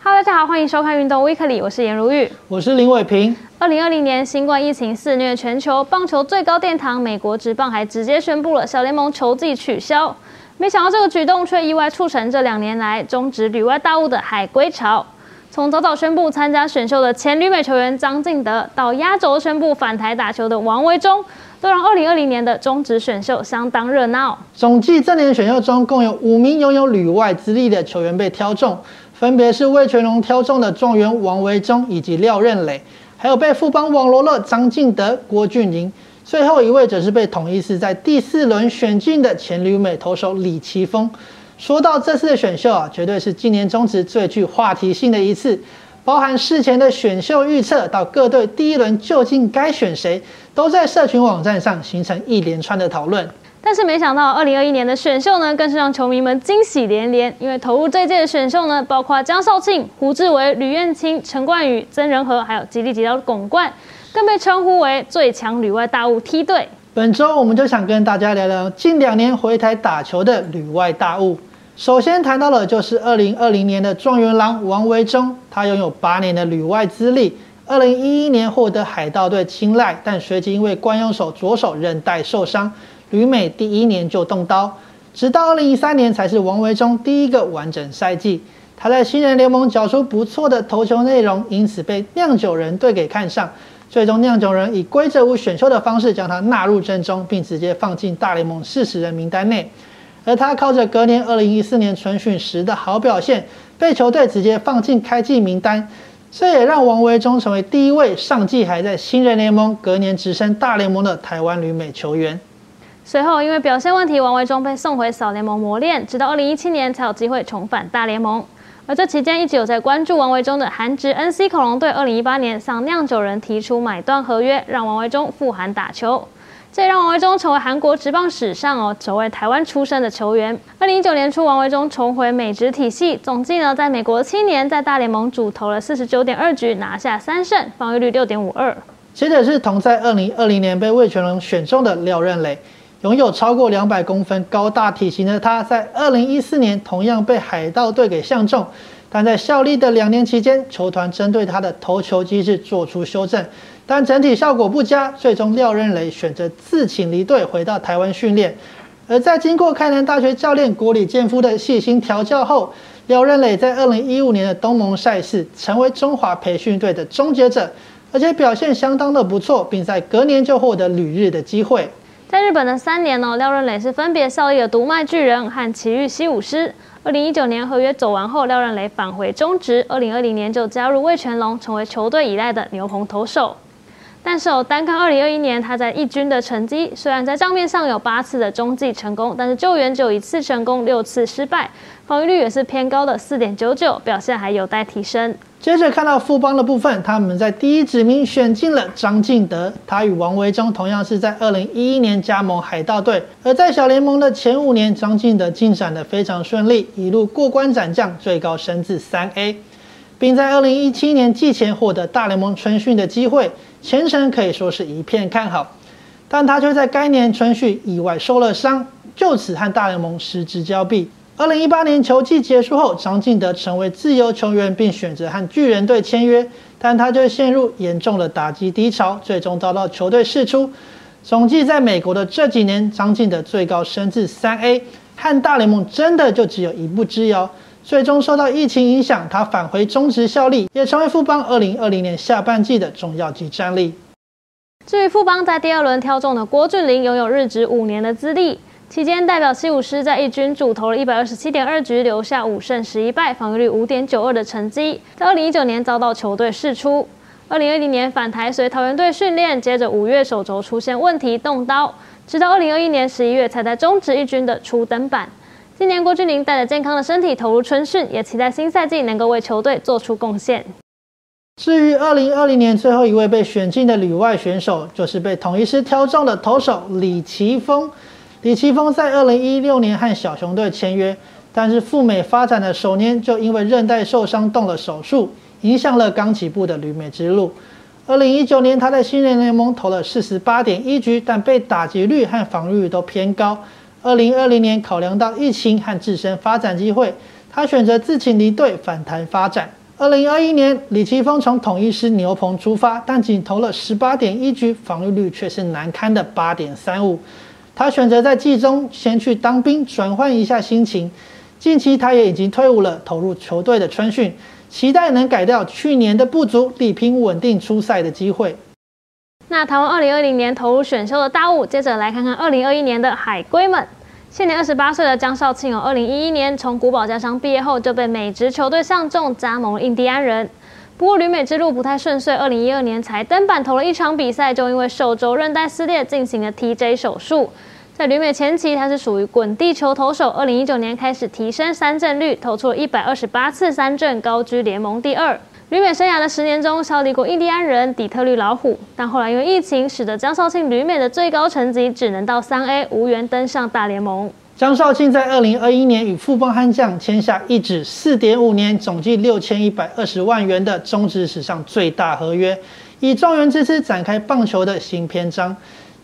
Hello，大家好，欢迎收看《运动 Weekly》，我是颜如玉，我是林伟平。二零二零年新冠疫情肆虐全球，棒球最高殿堂美国职棒还直接宣布了小联盟球季取消。没想到这个举动却意外促成这两年来中职旅外大物的海归潮。从早早宣布参加选秀的前旅美球员张敬德，到压轴宣布返台打球的王维忠，都让二零二零年的中职选秀相当热闹。总计这年选秀中共有五名拥有旅外资历的球员被挑中，分别是魏全龙挑中的状元王维忠以及廖任磊，还有被富邦网罗了张进德、郭俊麟，最后一位则是被统一是在第四轮选进的前旅美投手李奇峰。说到这次的选秀啊，绝对是今年中职最具话题性的一次，包含事前的选秀预测到各队第一轮究竟该选谁，都在社群网站上形成一连串的讨论。但是没想到，二零二一年的选秀呢，更是让球迷们惊喜连连，因为投入这届的选秀呢，包括江少庆、胡志伟、吕彦青、陈冠宇、曾仁和，还有吉利吉的巩冠，更被称呼为最强旅外大物梯队。本周我们就想跟大家聊聊近两年回台打球的旅外大物。首先谈到了就是二零二零年的状元郎王维忠，他拥有八年的旅外资历，二零一一年获得海盗队青睐，但随即因为惯用手左手韧带受伤，旅美第一年就动刀，直到二零一三年才是王维忠第一个完整赛季。他在新人联盟缴出不错的投球内容，因此被酿酒人队给看上，最终酿酒人以规则无选秀的方式将他纳入阵中，并直接放进大联盟四十人名单内。而他靠着隔年二零一四年春训时的好表现，被球队直接放进开季名单，这也让王维忠成为第一位上季还在新人联盟、隔年直升大联盟的台湾旅美球员。随后因为表现问题，王维忠被送回小联盟磨练，直到二零一七年才有机会重返大联盟。而这期间一直有在关注王维忠的韩职 NC 恐龙队，二零一八年向酿酒人提出买断合约，让王维忠赴韩打球。这也让王维忠成为韩国职棒史上哦首位台湾出生的球员。二零一九年初，王维忠重回美职体系，总计呢在美国七年，在大联盟主投了四十九点二局，拿下三胜，防御率六点五二。接着是同在二零二零年被魏全龙选中的廖任磊，拥有超过两百公分高大体型的他，在二零一四年同样被海盗队给相中。但在效力的两年期间，球团针对他的投球机制做出修正，但整体效果不佳，最终廖任磊选择自请离队，回到台湾训练。而在经过开南大学教练国里健夫的细心调教后，廖任磊在二零一五年的东盟赛事成为中华培训队的终结者，而且表现相当的不错，并在隔年就获得旅日的机会。在日本的三年呢，廖润磊是分别效力了独卖巨人和奇遇西武狮。二零一九年合约走完后，廖润磊返回中职。二零二零年就加入味全龙，成为球队依赖的牛棚投手。但是哦，单看二零二一年他在一军的成绩，虽然在账面上有八次的中继成功，但是救援只有一次成功，六次失败，防御率也是偏高的四点九九，表现还有待提升。接着看到富邦的部分，他们在第一指名选进了张敬德，他与王维忠同样是在二零一一年加盟海盗队，而在小联盟的前五年，张敬德进展的非常顺利，一路过关斩将，最高升至三 A，并在二零一七年季前获得大联盟春训的机会，前程可以说是一片看好，但他却在该年春训意外受了伤，就此和大联盟失之交臂。二零一八年球季结束后，张进德成为自由球员，并选择和巨人队签约，但他却陷入严重的打击低潮，最终遭到球队释出。总计在美国的这几年，张进德最高升至三 A，和大联盟真的就只有一步之遥。最终受到疫情影响，他返回中职效力，也成为富邦二零二零年下半季的重要级战力。至于富邦在第二轮挑中的郭俊麟，拥有日职五年的资历。期间代表西武师在一军主投了一百二十七点二局，留下五胜十一败，防御率五点九二的成绩。在二零一九年遭到球队释出，二零二零年返台随桃园队训练，接着五月手肘出现问题动刀，直到二零二一年十一月才在中职一军的初登板。今年郭俊麟带着健康的身体投入春训，也期待新赛季能够为球队做出贡献。至于二零二零年最后一位被选进的旅外选手，就是被统一师挑中的投手李奇峰。李奇峰在二零一六年和小熊队签约，但是赴美发展的首年就因为韧带受伤动了手术，影响了刚起步的旅美之路。二零一九年他在新人联盟投了四十八点一局，但被打击率和防御率都偏高。二零二零年考量到疫情和自身发展机会，他选择自请离队反弹发展。二零二一年，李奇峰从统一师牛棚出发，但仅投了十八点一局，防御率却是难堪的八点三五。他选择在季中先去当兵，转换一下心情。近期他也已经退伍了，投入球队的春训，期待能改掉去年的不足，力拼稳定出赛的机会。那台湾二零二零年投入选秀的大物，接着来看看二零二一年的海归们。现年二十八岁的江少庆，哦，二零一一年从古堡家商毕业后，就被美职球队相中，加盟印第安人。不过旅美之路不太顺遂，二零一二年才登板投了一场比赛，就因为手肘韧带撕裂进行了 TJ 手术。在旅美前期，他是属于滚地球投手，二零一九年开始提升三振率，投出了一百二十八次三振，高居联盟第二。旅美生涯的十年中，效力过印第安人、底特律老虎，但后来因为疫情，使得江少庆旅美的最高成绩只能到三 A，无缘登上大联盟。江少庆在二零二一年与富邦悍将签下一纸四点五年、总计六千一百二十万元的中职史上最大合约，以状元之姿展开棒球的新篇章。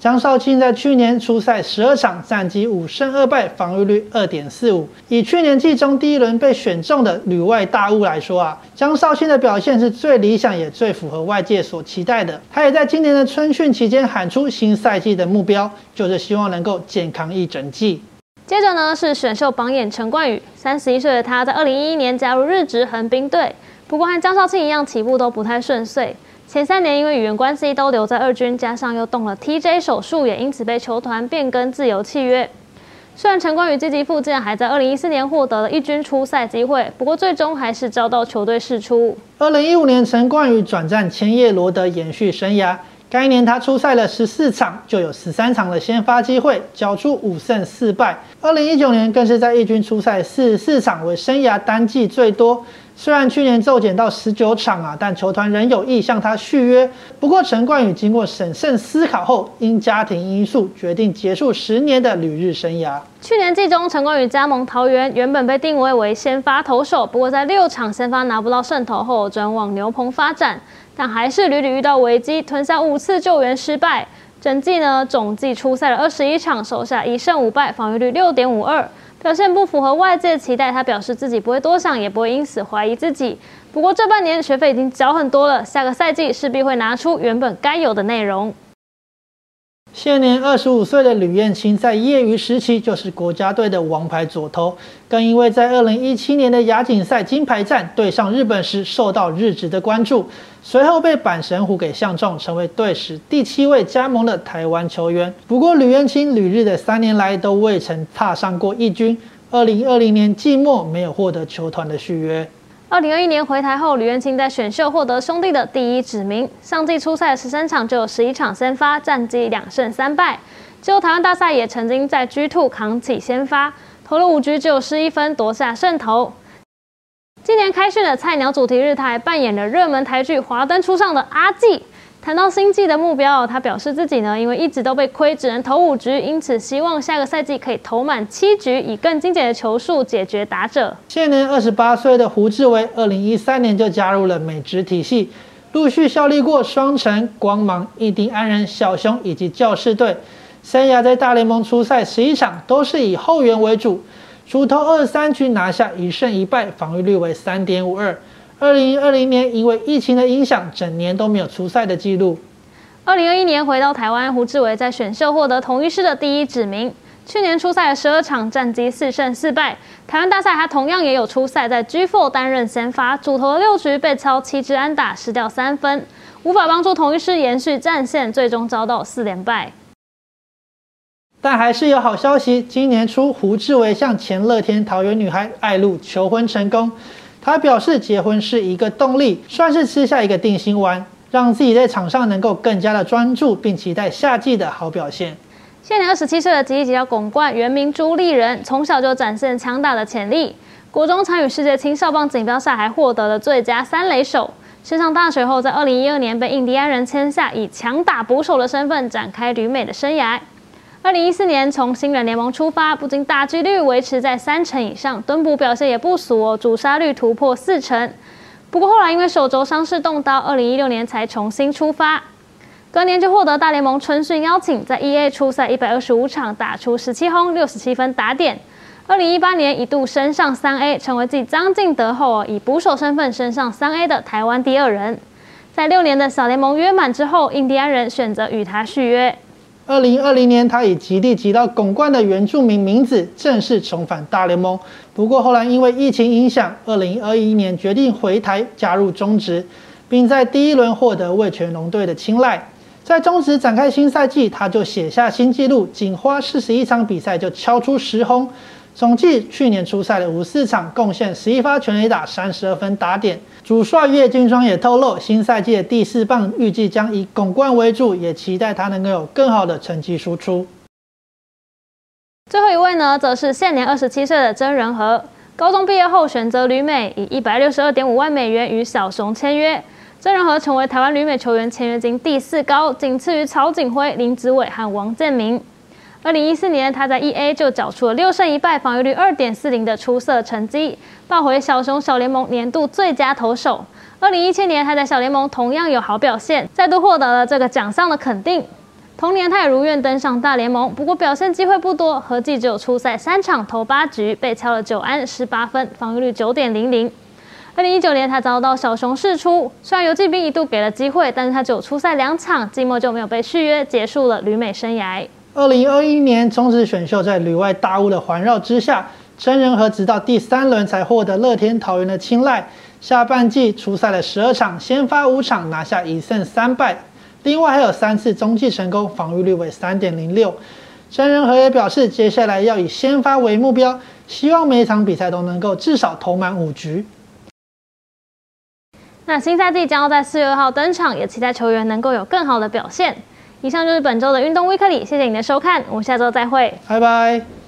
江少庆在去年出赛十二场，战绩五胜二败，防御率二点四五。以去年季中第一轮被选中的旅外大物来说啊，江少庆的表现是最理想也最符合外界所期待的。他也在今年的春训期间喊出新赛季的目标，就是希望能够健康一整季。接着呢是选秀榜眼陈冠宇，三十一岁的他在二零一一年加入日职横滨队，不过和江少庆一样，起步都不太顺遂。前三年因为语言关系都留在二军，加上又动了 TJ 手术，也因此被球团变更自由契约。虽然陈冠宇积极复健，还在二零一四年获得了一军出赛机会，不过最终还是遭到球队释出。二零一五年，陈冠宇转战千叶罗德延续生涯，该年他出赛了十四场，就有十三场的先发机会，缴出五胜四败。二零一九年更是在一军出赛四十四场，为生涯单季最多。虽然去年骤减到十九场啊，但球团仍有意向他续约。不过陈冠宇经过审慎思考后，因家庭因素决定结束十年的旅日生涯。去年季中，陈冠宇加盟桃园，原本被定位为先发投手，不过在六场先发拿不到胜投后，转往牛棚发展，但还是屡屡遇到危机，吞下五次救援失败。整季呢，总计出赛了二十一场，手下一胜五败，防御率六点五二。表现不符合外界期待，他表示自己不会多想，也不会因此怀疑自己。不过这半年学费已经缴很多了，下个赛季势必会拿出原本该有的内容。现年二十五岁的吕彦青，在业余时期就是国家队的王牌左投，更因为在二零一七年的亚锦赛金牌战对上日本时受到日职的关注，随后被阪神虎给相中，成为队史第七位加盟的台湾球员。不过吕彦青旅日的三年来都未曾踏上过一军，二零二零年季末没有获得球团的续约。二零二一年回台后，吕彦青在选秀获得兄弟的第一指名。上季初赛十三场就有十一场先发，战绩两胜三败。之后台湾大赛也曾经在 G Two 扛起先发，投了五局只有失一分，夺下胜投。今年开训的菜鸟主题日，台扮演了热门台剧《华灯初上》的阿纪。谈到新季的目标，他表示自己呢，因为一直都被亏，只能投五局，因此希望下个赛季可以投满七局，以更精简的球数解决打者。现年二十八岁的胡志伟，二零一三年就加入了美职体系，陆续效力过双城、光芒、印第安人、小熊以及教士队，生涯在大联盟出赛十一场，都是以后援为主，主投二十三局拿下一胜一败，防御率为三点五二。二零二零年因为疫情的影响，整年都没有出赛的记录。二零二一年回到台湾，胡志伟在选秀获得同一师的第一指名。去年出赛了十二场，战绩四胜四败。台湾大赛他同样也有出赛，在 G Four 担任先发，主投六局被超七支安打，失掉三分，无法帮助同一师延续战线，最终遭到四连败。但还是有好消息，今年初胡志伟向前乐天桃园女孩艾露求婚成功。他表示，结婚是一个动力，算是吃下一个定心丸，让自己在场上能够更加的专注，并期待夏季的好表现。现年二十七岁的吉吉吉要拱冠，原名朱立人，从小就展现强大的潜力。国中参与世界青少棒锦标赛，还获得了最佳三垒手。升上大学后，在二零一二年被印第安人签下，以强打捕手的身份展开旅美的生涯。二零一四年从新人联盟出发，不仅打击率维持在三成以上，蹲捕表现也不俗哦，主杀率突破四成。不过后来因为手肘伤势动刀，二零一六年才重新出发。隔年就获得大联盟春训邀请，在 E A 出赛一百二十五场，打出十七轰六十七分打点。二零一八年一度升上三 A，成为继张敬德后以捕手身份升上三 A 的台湾第二人。在六年的小联盟约满之后，印第安人选择与他续约。二零二零年，他以极地极到拱冠的原住民名字正式重返大联盟。不过后来因为疫情影响，二零二一年决定回台加入中职，并在第一轮获得味全龙队的青睐。在中职展开新赛季，他就写下新纪录，仅花四十一场比赛就敲出十轰。总计去年出赛的五四场，贡献十一发全垒打，三十二分打点。主帅叶军双也透露，新赛季的第四棒预计将以拱冠为主，也期待他能够有更好的成绩输出。最后一位呢，则是现年二十七岁的曾仁和，高中毕业后选择旅美，以一百六十二点五万美元与小熊签约。曾仁和成为台湾旅美球员签约金第四高，仅次于曹景辉、林子伟和王建民。二零一四年，他在 E A 就缴出了六胜一败、防御率二点四零的出色成绩，抱回小熊小联盟年度最佳投手。二零一七年，他在小联盟同样有好表现，再度获得了这个奖项的肯定。同年，他也如愿登上大联盟，不过表现机会不多，合计只有出赛三场投八局，被敲了九安十八分，防御率九点零零。二零一九年，他遭到小熊释出，虽然游击兵一度给了机会，但是他只有出赛两场，季末就没有被续约，结束了旅美生涯。二零二一年中职选秀在旅外大雾的环绕之下，真人和直到第三轮才获得乐天桃园的青睐。下半季出赛了十二场，先发五场拿下一胜三败，另外还有三次中继成功，防御率为三点零六。真人和也表示，接下来要以先发为目标，希望每一场比赛都能够至少投满五局。那新赛季将要在四月二号登场，也期待球员能够有更好的表现。以上就是本周的运动微课里，谢谢你的收看，我们下周再会，拜拜。